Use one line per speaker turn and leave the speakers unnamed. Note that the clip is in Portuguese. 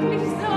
Please